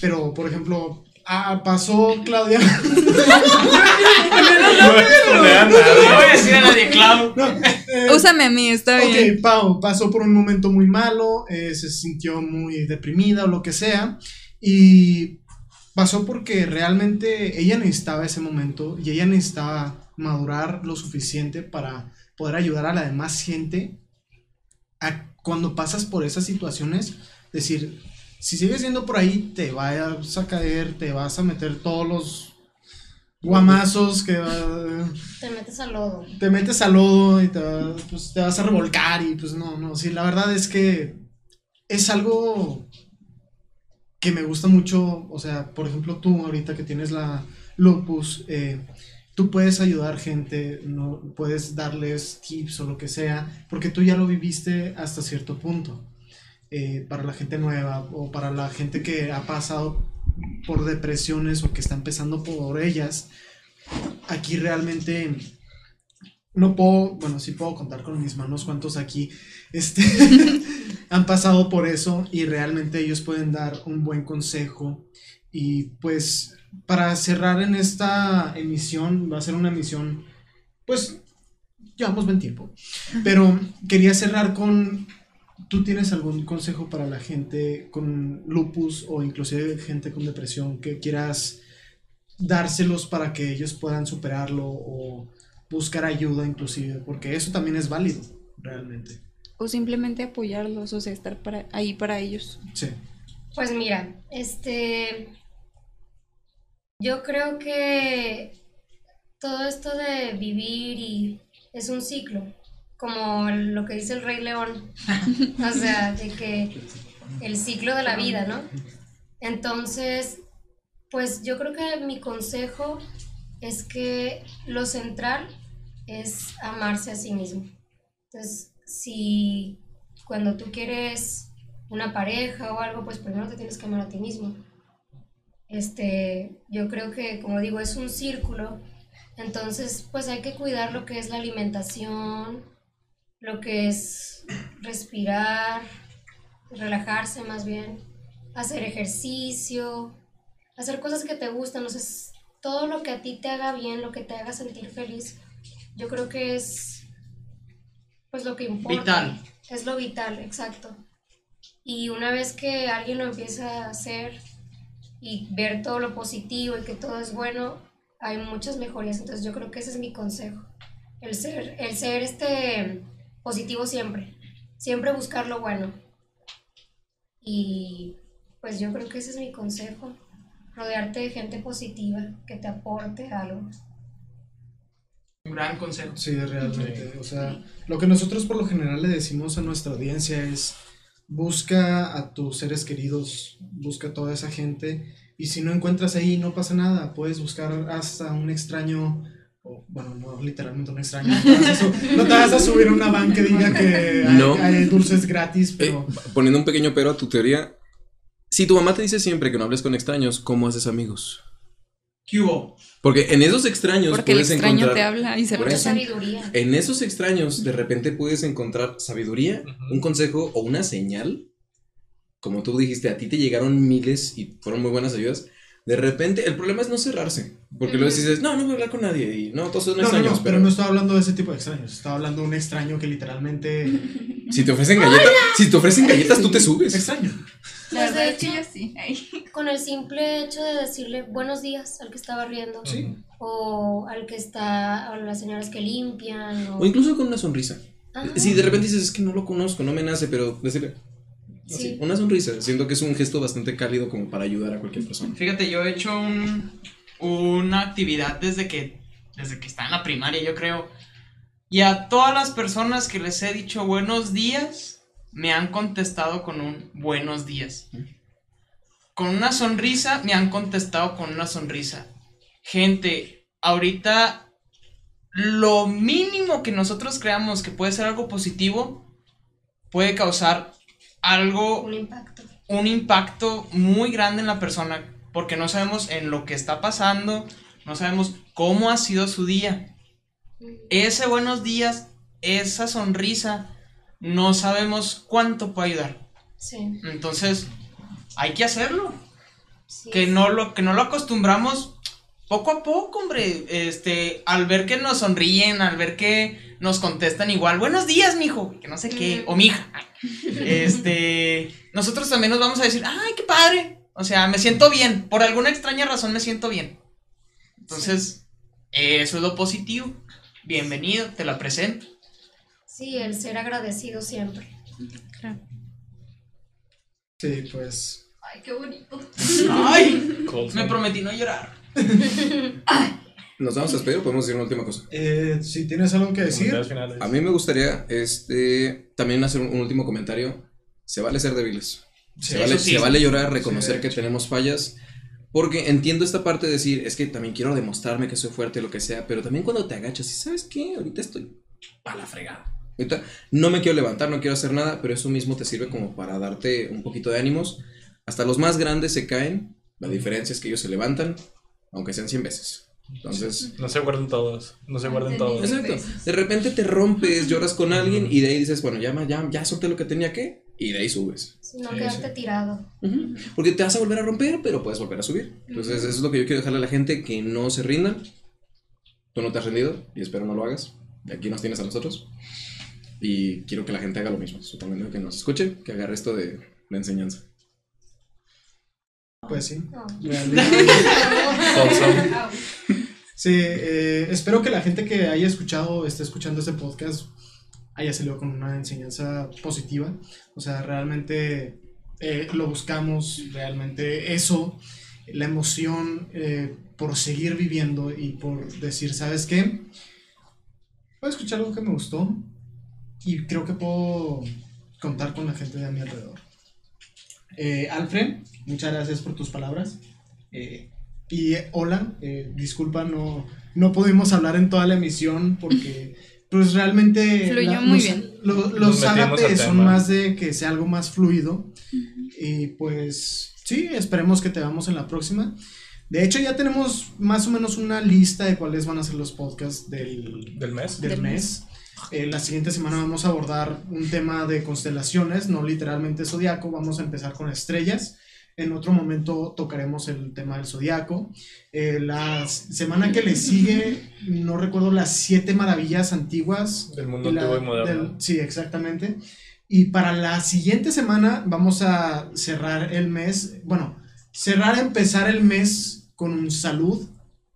A: Pero, por ejemplo, ah, pasó Claudia.
H: No voy a exponer a
C: No
H: nadie.
C: voy a decir a nadie, Clau.
A: Eh,
B: Úsame a mí, está bien.
A: Ok, Pau pasó por un momento muy malo, eh, se sintió muy deprimida o lo que sea, y pasó porque realmente ella necesitaba ese momento y ella necesitaba madurar lo suficiente para poder ayudar a la demás gente a cuando pasas por esas situaciones, decir, si sigues yendo por ahí, te vas a caer, te vas a meter todos los guamazos que...
F: Te metes al lodo.
A: te metes al lodo y te, pues, te vas a revolcar y pues no, no, sí, la verdad es que es algo que me gusta mucho, o sea, por ejemplo tú ahorita que tienes la lupus, eh, tú puedes ayudar gente, no puedes darles tips o lo que sea, porque tú ya lo viviste hasta cierto punto. Eh, para la gente nueva o para la gente que ha pasado por depresiones o que está empezando por ellas, aquí realmente no puedo, bueno, sí puedo contar con mis manos cuántos aquí este, han pasado por eso y realmente ellos pueden dar un buen consejo. Y pues para cerrar en esta emisión, va a ser una emisión, pues llevamos buen tiempo, pero quería cerrar con, ¿tú tienes algún consejo para la gente con lupus o inclusive gente con depresión que quieras dárselos para que ellos puedan superarlo o buscar ayuda inclusive, porque eso también es válido, realmente.
B: O simplemente apoyarlos, o sea, estar para, ahí para ellos.
A: Sí.
F: Pues mira, este. Yo creo que todo esto de vivir y es un ciclo, como lo que dice el Rey León. o sea, de que el ciclo de la vida, ¿no? Entonces, pues yo creo que mi consejo es que lo central es amarse a sí mismo. Entonces, si cuando tú quieres una pareja o algo, pues primero te tienes que amar a ti mismo. Este, yo creo que, como digo, es un círculo. Entonces, pues hay que cuidar lo que es la alimentación, lo que es respirar, relajarse más bien, hacer ejercicio, hacer cosas que te gustan, o sea, es todo lo que a ti te haga bien, lo que te haga sentir feliz, yo creo que es pues lo que importa.
C: Vital.
F: Es lo vital, exacto. Y una vez que alguien lo empieza a hacer y ver todo lo positivo y que todo es bueno, hay muchas mejorías. Entonces yo creo que ese es mi consejo. El ser, el ser este positivo siempre. Siempre buscar lo bueno. Y pues yo creo que ese es mi consejo. Rodearte de gente positiva que te aporte algo.
C: Un gran consejo.
A: Sí, realmente. O sea, lo que nosotros por lo general le decimos a nuestra audiencia es busca a tus seres queridos, busca a toda esa gente y si no encuentras ahí no pasa nada, puedes buscar hasta un extraño, o bueno, no literalmente un extraño, no te vas a, su- no te vas a subir a una van que diga que hay,
D: No.
A: hay dulces gratis,
D: Eh,
A: pero
D: poniendo un pequeño pero a tu teoría, si tu mamá te dice siempre que no hables con extraños, ¿cómo haces amigos?
C: ¿Qué hubo?
D: Porque en esos extraños
B: Porque el
D: puedes
B: extraño
D: encontrar...
B: te habla y se
F: Mucha sabiduría.
D: En esos extraños, de repente puedes encontrar sabiduría, un consejo o una señal. Como tú dijiste, a ti te llegaron miles y fueron muy buenas ayudas. De repente, el problema es no cerrarse. Porque luego dices, no, no voy a hablar con nadie. Y no, todos son
A: no, no,
D: extraños.
A: no, pero no estaba hablando de ese tipo de extraños, estaba hablando de un extraño que literalmente
D: Si te ofrecen galletas, si te ofrecen galletas, tú te subes.
A: extraño.
E: La
F: Pues, de
E: verdad es que
F: hecho-
E: yo sí.
F: Con el simple hecho de decirle buenos días al que estaba riendo.
A: Sí.
F: O al que está, o las señoras que limpian. O,
D: O incluso con una sonrisa.
F: Ajá.
D: Si de repente dices, es que no lo conozco, no me nace, pero decirle,
F: Sí.
D: una sonrisa. Siento que es un gesto bastante cálido como para ayudar a cualquier persona.
C: Fíjate, yo he hecho un- una actividad desde que, desde que estaba en la primaria, yo creo. Y a todas las personas que les he dicho buenos días, me han contestado con un buenos días. Con una sonrisa, me han contestado con una sonrisa. Gente, ahorita lo mínimo que nosotros creamos que puede ser algo positivo, puede causar algo
F: Un impacto.
C: un impacto muy grande en la persona porque no sabemos en lo que está pasando, no sabemos cómo ha sido su día. Ese buenos días, esa sonrisa, no sabemos cuánto puede ayudar.
F: Sí.
C: Entonces, hay que hacerlo.
F: sí.
C: Que no lo que no lo acostumbramos poco a poco, hombre. Este, al ver que nos sonríen, al ver que nos contestan igual, buenos días, mijo, que no sé qué, o mija. Este, nosotros también nos vamos a decir, ay, qué padre. O sea, me siento bien. Por alguna extraña razón me siento bien. Entonces, eso es lo positivo. Bienvenido, te la presento.
F: Sí, el ser agradecido siempre.
A: Sí, pues
E: Ay, qué bonito.
C: Ay, me prometí no llorar.
D: Nos vamos a despedir podemos decir una última cosa.
A: eh, si tienes algo que decir.
D: A mí me gustaría este, también hacer un, un último comentario. Se vale ser débiles.
A: Sí,
D: se, vale,
C: sí.
D: se vale llorar, reconocer
A: Sí,
D: que tenemos fallas. Porque entiendo esta parte de decir, es que también quiero demostrarme que soy fuerte, lo que sea, pero también cuando te agachas y sabes qué, ahorita estoy a la fregada. Ahorita no me quiero levantar, no quiero hacer nada, pero eso mismo te sirve como para darte un poquito de ánimos. Hasta los más grandes se caen, la diferencia es que ellos se levantan, aunque sean 100 veces. Entonces,
H: No se guarden todos. No se guarden todos.
D: Exacto. De repente te rompes, lloras con alguien y de ahí dices, bueno, ya, ya, ya solté lo que tenía que y de ahí subes.
F: Si no
H: Sí,
F: quedarte
H: sí.
F: tirado.
D: Porque te vas a volver a romper, pero puedes volver a subir. Entonces, eso es lo que yo quiero dejarle a la gente, que no se rindan. Tú no te has rendido y espero no lo hagas. Y aquí nos tienes a nosotros. Y quiero que la gente haga lo mismo. Supongo que nos escuche, que agarre esto de la enseñanza.
A: Pues sí.
F: No.
A: Realmente.
H: Wholesome.
A: Sí, eh, espero que la gente que haya escuchado, esté escuchando este podcast, haya salido con una enseñanza positiva. O sea, realmente eh, lo buscamos, realmente eso, la emoción eh, por seguir viviendo y por decir, ¿sabes qué? Voy a escuchar algo que me gustó y creo que puedo contar con la gente de a mi alrededor. Eh, Alfred, muchas gracias por tus palabras. Eh, y hola, eh, disculpa, no, no pudimos hablar en toda la emisión porque pues realmente
B: Fluyó muy
A: los,
B: bien.
A: lo- los ágapes son más de que sea algo más fluido y pues sí, esperemos que te veamos en la próxima. De hecho ya tenemos más o menos una lista de cuáles van a ser los podcasts del,
H: Del mes.
A: del
B: Del
A: mes. Eh, la siguiente semana vamos a abordar un tema de constelaciones, no literalmente zodiaco, vamos a empezar con estrellas. En otro momento tocaremos el tema del zodiaco. Eh, la semana que le sigue, no recuerdo las siete maravillas antiguas.
H: Del mundo
A: la-
H: antiguo y moderno.
A: del- sí, exactamente. Y para la siguiente semana vamos a cerrar el mes, bueno, cerrar, empezar el mes con un salud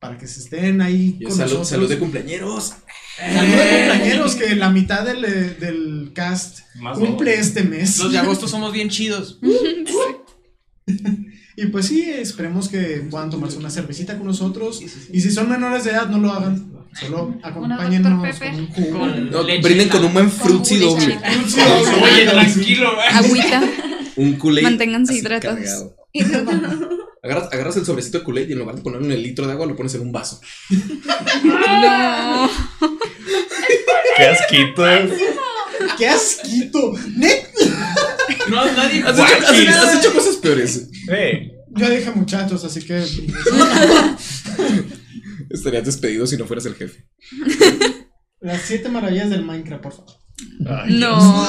A: para que se estén ahí
D: Y
A: con
D: salud,
A: nosotros.
D: salud de cumpleaños.
A: Salud de cumpleaños, que la mitad del, del cast
H: Más
A: cumple
H: no.
A: este mes.
C: Los de agosto somos bien chidos.
A: Y pues sí, esperemos que puedan tomarse una cervecita con nosotros. Y si son menores de edad, no lo hagan. Solo acompáñennos con un jugo.
C: Con
D: No,
C: leche.
D: brinden con un buen frutzi doble.
C: Oye, tranquilo.
B: Agüita.
D: Un Kool-Aid.
B: Manténganse hidratados.
D: Agarras, agarras el sobrecito de Kool-Aid y en lugar de ponerlo en el litro de agua, lo pones en un vaso.
B: No.
H: Qué asquito.
A: ¡Qué asquito! ¡Net!
C: No, nadie.
D: Has hecho, has- has hecho cosas peores.
H: Hey.
A: Yo dije muchachos, así que.
D: Estarías despedido si no fueras el jefe.
A: Las siete maravillas del Minecraft, por favor.
H: Ay,
B: No.
C: No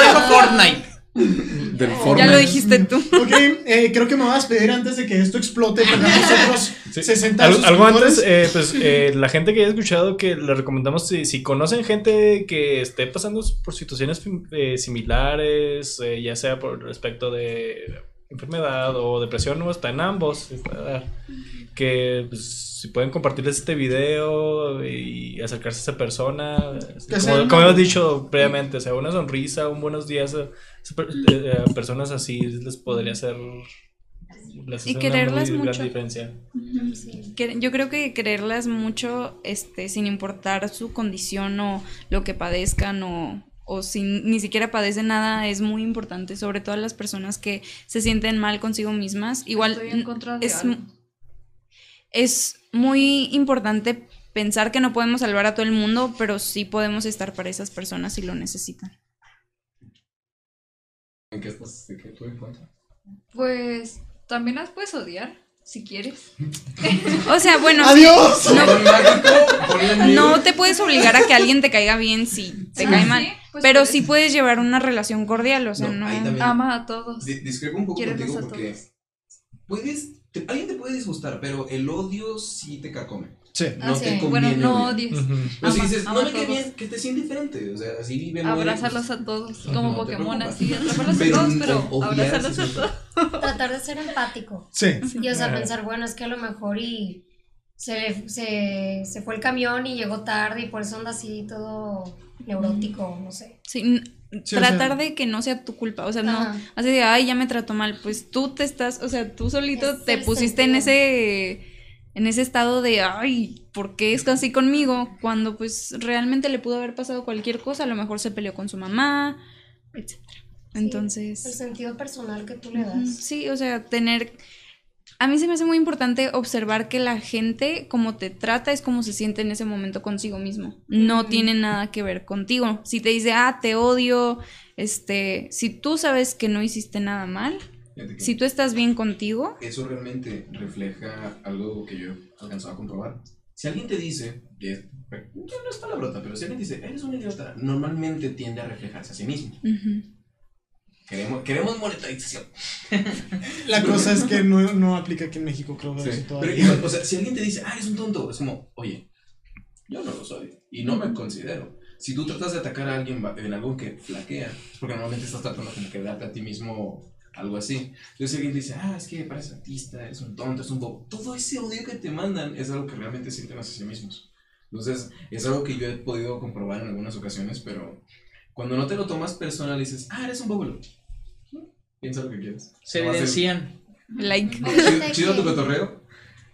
C: dijo Fortnite.
D: Del
B: Ya lo dijiste tú.
A: Ok, eh, creo que me voy a despedir antes de que esto explote. Tengamos otros
H: Sí.
A: 60
H: Algo, algo antes, eh, pues eh, la gente que haya escuchado que le recomendamos si, si conocen gente que esté pasando por situaciones eh, similares, eh, ya sea por respecto de enfermedad o depresión, o está en ambos, está- que pues, si pueden compartirles este video y acercarse a esa persona, este, como, como hemos dicho previamente, o sea, una sonrisa, un buenos días a, a- a personas así les podría hacer...
B: Y quererlas mucho.
H: diferencia.
B: Yo creo que quererlas mucho, este, sin importar su condición o lo que padezcan o, o si ni siquiera padecen nada, es muy importante, sobre todo a las personas que se sienten mal consigo mismas. Igual
E: Estoy en contra de
B: es,
E: algo.
B: es muy importante pensar que no podemos salvar a todo el mundo, pero sí podemos estar para esas personas si lo necesitan.
D: ¿En qué estás? ¿De qué tú en contra?
E: Pues también las puedes odiar, si quieres.
B: O sea, bueno,
A: ¡Adiós!
D: Miedo.
B: no te puedes obligar a que alguien te caiga bien si te cae mal.
E: Sí, pues
B: pero
E: puedes.
B: sí puedes llevar una relación cordial, o sea,
D: No,
B: no.
E: Ama a todos.
D: Di- discrepo un poco
E: Quieremos
D: contigo
E: a
D: porque
E: todos.
D: puedes, te- alguien te puede disgustar, pero el odio sí te carcome.
A: Sí.
D: No
F: Ah,
D: te
F: sí.
D: conviene.
E: Bueno, no odies.
H: Ujú.
D: Pero si dices,
E: ama
D: no me
E: todos.
D: bien, que estés indiferente. O sea, así vive el odio,
E: Abrazarlos
D: pues,
E: a todos, como
D: no te
E: Pokémon, así, atraparlos a todos, pero abrazarlos
D: sí,
E: a todos.
F: Tratar de ser empático.
A: Sí.
F: Y o sea, pensar, bueno, es que a lo mejor y se, le- se, se fue el camión y llegó tarde y por eso anda así todo neurótico, no sé.
B: Sí,
A: o
B: tratar
A: sea-
B: de que no sea tu culpa, o sea, no, así de, ay, ya me trató mal, pues tú te estás, o sea, tú solito
F: Es
B: te pusiste en ese, en ese estado de, ay, ¿por qué es así conmigo? Cuando pues realmente le pudo haber pasado cualquier cosa, a lo mejor se peleó con su mamá, etc. Entonces...
F: El sentido personal que tú le das.
B: Sí, o sea, tener... A mí se me hace muy importante observar que la gente, como te trata, es como se siente en ese momento consigo mismo. No tiene nada que ver contigo. Si te dice, ah, te odio, este, si tú sabes que no hiciste nada mal, si tú estás bien contigo,
D: Eso realmente refleja algo que yo he alcanzado a comprobar. Si alguien te dice, que es- no es palabrota, pero si alguien dice, eres un idiota, normalmente tiende a reflejarse a sí mismo. Queremos, queremos monetización.
A: La cosa es que no, no aplica aquí en México, creo.
D: Sí,
A: eso
D: Pero
A: todavía.
D: igual, o sea, si alguien te dice, ah, eres un tonto, es como, oye, yo no lo soy y no me considero. Si tú tratas de atacar a alguien en algo que flaquea, es porque normalmente estás tratando como que darte a ti mismo algo así. Entonces si alguien dice, ah, es que pareces artista, eres un tonto, es un bobo, todo ese odio que te mandan es algo que realmente sienten hacia sí mismos. Entonces es algo que yo he podido comprobar en algunas ocasiones, pero cuando no te lo tomas personal y dices, ah, eres un bobo, piensa lo que quieres.
C: Se
D: No va a ser-
C: evidencian.
B: like.
D: Chido, chido tu cotorreo.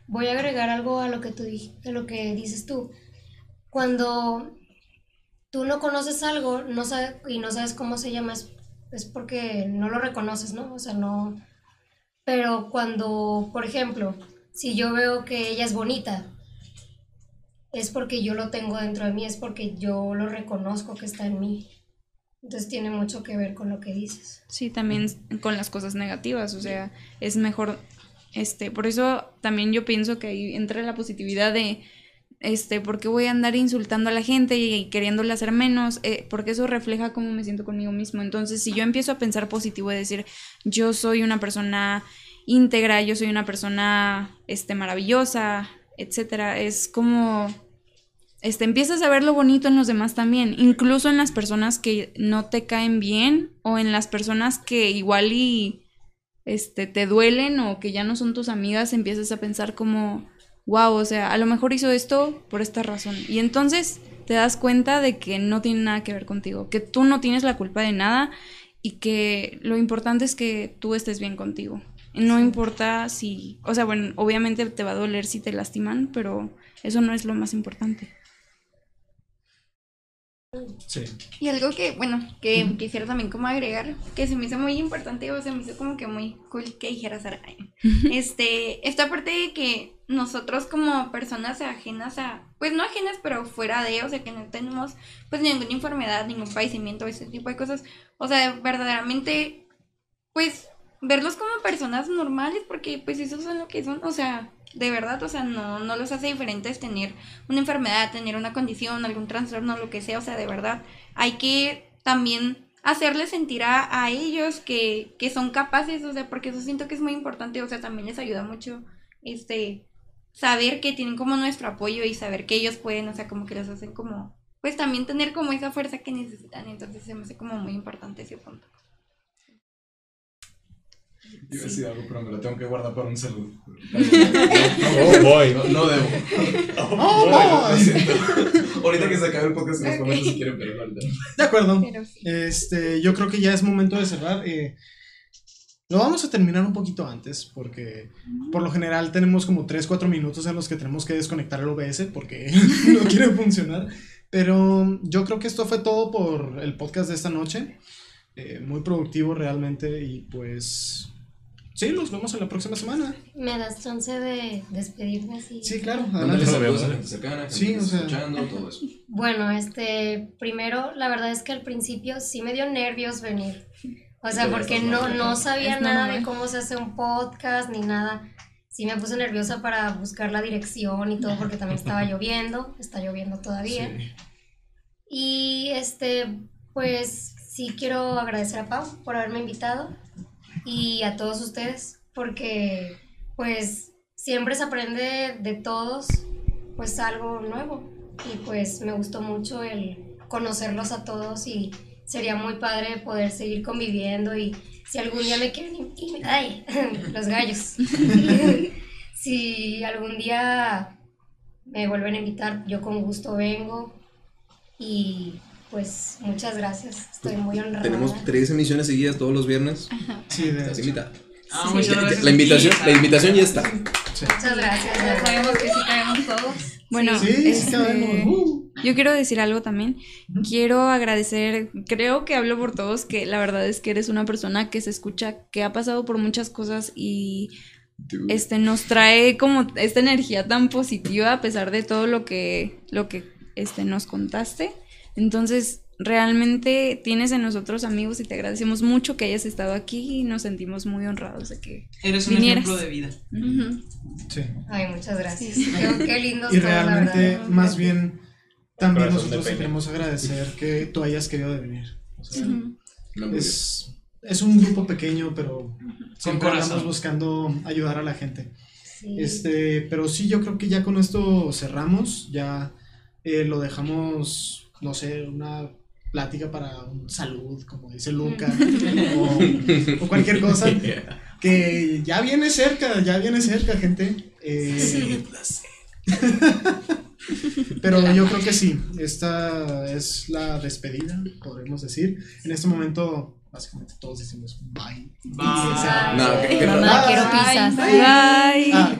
F: Voy a agregar algo a lo que tú a lo que dices tú. Cuando tú no conoces algo no sabe- y no sabes cómo se llama, es, es porque no lo reconoces, ¿no? O sea, no. Pero cuando, por ejemplo, si yo veo que ella es bonita, es porque yo lo tengo dentro de mí, es porque yo lo reconozco que está en mí. Entonces tiene mucho que ver con lo que dices.
B: Sí, también con las cosas negativas, o sea, es mejor, este, por eso también yo pienso que ahí entra la positividad de, este, ¿por qué voy a andar insultando a la gente y queriéndole hacer menos? Eh, porque eso refleja cómo me siento conmigo mismo. Entonces, si yo empiezo a pensar positivo y decir, yo soy una persona íntegra, yo soy una persona, este, maravillosa, etcétera, es como este, empiezas a ver lo bonito en los demás también, incluso en las personas que no te caen bien o en las personas que igual y este, te duelen o que ya no son tus amigas, empiezas a pensar como, wow, o sea, a lo mejor hizo esto por esta razón. Y entonces te das cuenta de que no tiene nada que ver contigo, que tú no tienes la culpa de nada y que lo importante es que tú estés bien contigo. No importa si, o sea, bueno, obviamente te va a doler si te lastiman, pero eso no es lo más importante.
H: Sí.
I: Y algo que, bueno, que quisiera también como agregar, que se me hizo muy importante o se me hizo como que muy cool que dijera Sara. Este, esta parte de que nosotros como personas ajenas a, pues no ajenas, pero fuera de, o sea, que no tenemos pues ninguna enfermedad, ningún padecimiento, ese tipo de cosas, o sea, verdaderamente, pues verlos como personas normales, porque pues esos son lo que son, o sea, de verdad, o sea, no, no los hace diferentes tener una enfermedad, tener una condición, algún trastorno, lo que sea, o sea, de verdad, hay que también hacerles sentir a, a ellos que, que son capaces, o sea, porque eso siento que es muy importante, o sea, también les ayuda mucho, este, saber que tienen como nuestro apoyo y saber que ellos pueden, o sea, como que los hacen como, pues también tener como esa fuerza que necesitan, entonces se me hace como muy importante ese punto.
D: Iba a decir algo, pero me lo tengo que guardar para un saludo.
H: Oh, boy.
D: No, no debo.
A: Oh, boy.
D: lo siento. Ahorita que se acabe el podcast, nos comenten si quieren, pero.
A: De acuerdo.
I: Pero sí.
A: Este, yo creo que ya es momento de cerrar. eh, lo vamos a terminar un poquito antes porque por lo general tenemos como 3, 4 minutos en los que tenemos que desconectar el OBS porque no quiere funcionar. Pero yo creo que esto fue todo por el podcast de esta noche. Eh, muy productivo realmente y pues sí, los vemos en la próxima semana.
F: ¿Me das chance de despedirme así?
A: Sí, claro. Adelante.
D: saludos a la gente cercana,
A: Sí, o sea.
D: escuchando, todo eso.
F: Bueno, este, primero, la verdad es que al principio sí me dio nervios venir. O sea, porque no, no sabía
I: Es
F: nada de cómo se hace un podcast ni nada. Sí me puse nerviosa para buscar la dirección y todo porque también estaba lloviendo, está lloviendo todavía.
A: Sí.
F: Y este, pues sí quiero agradecer a Pau por haberme invitado y a todos ustedes porque pues siempre se aprende de todos pues algo nuevo. Y pues me gustó mucho el conocerlos a todos y sería muy padre poder seguir conviviendo y si algún día me quieren ay, los gallos. Si algún día me vuelven a invitar yo con gusto vengo y pues muchas gracias estoy muy honrada
D: Tenemos tres emisiones seguidas todos los viernes.
A: Sí, de
D: Estás invitada.
C: Ah,
B: Sí,
D: La invitación, la invitación ya está.
A: Sí.
F: muchas gracias
I: Ya sabemos que sí caemos todos.
B: Bueno,
A: Sí, sí,
B: este.
A: Uh.
B: Yo quiero decir algo también. Quiero agradecer, creo que hablo por todos, que la verdad es que eres una persona que se escucha, que ha pasado por muchas cosas y este nos trae como esta energía tan positiva a pesar de todo lo que lo que este nos contaste. Entonces, realmente tienes en nosotros amigos y te agradecemos mucho que hayas estado aquí y nos sentimos muy honrados de que
C: Eres un
B: Vinieras.
C: ejemplo de vida.
A: Sí.
I: Ay, muchas gracias. Qué, qué lindos
A: Y realmente, más bien, también nosotros queremos agradecer que tú hayas querido de venir. O sea.
D: No, muy
A: es, es un grupo pequeño, pero siempre andamos buscando ayudar a la gente.
I: Sí.
A: Este, pero sí, yo creo que ya con esto cerramos, ya eh, lo dejamos, no sé, una plática para un salud, como dice Luca, o, o cualquier cosa, que ya viene cerca, ya viene cerca, gente. Eh, pero yo creo que sí, esta es la despedida, podremos decir. En este momento, básicamente todos decimos bye.
C: Bye.
D: No.
A: Ah,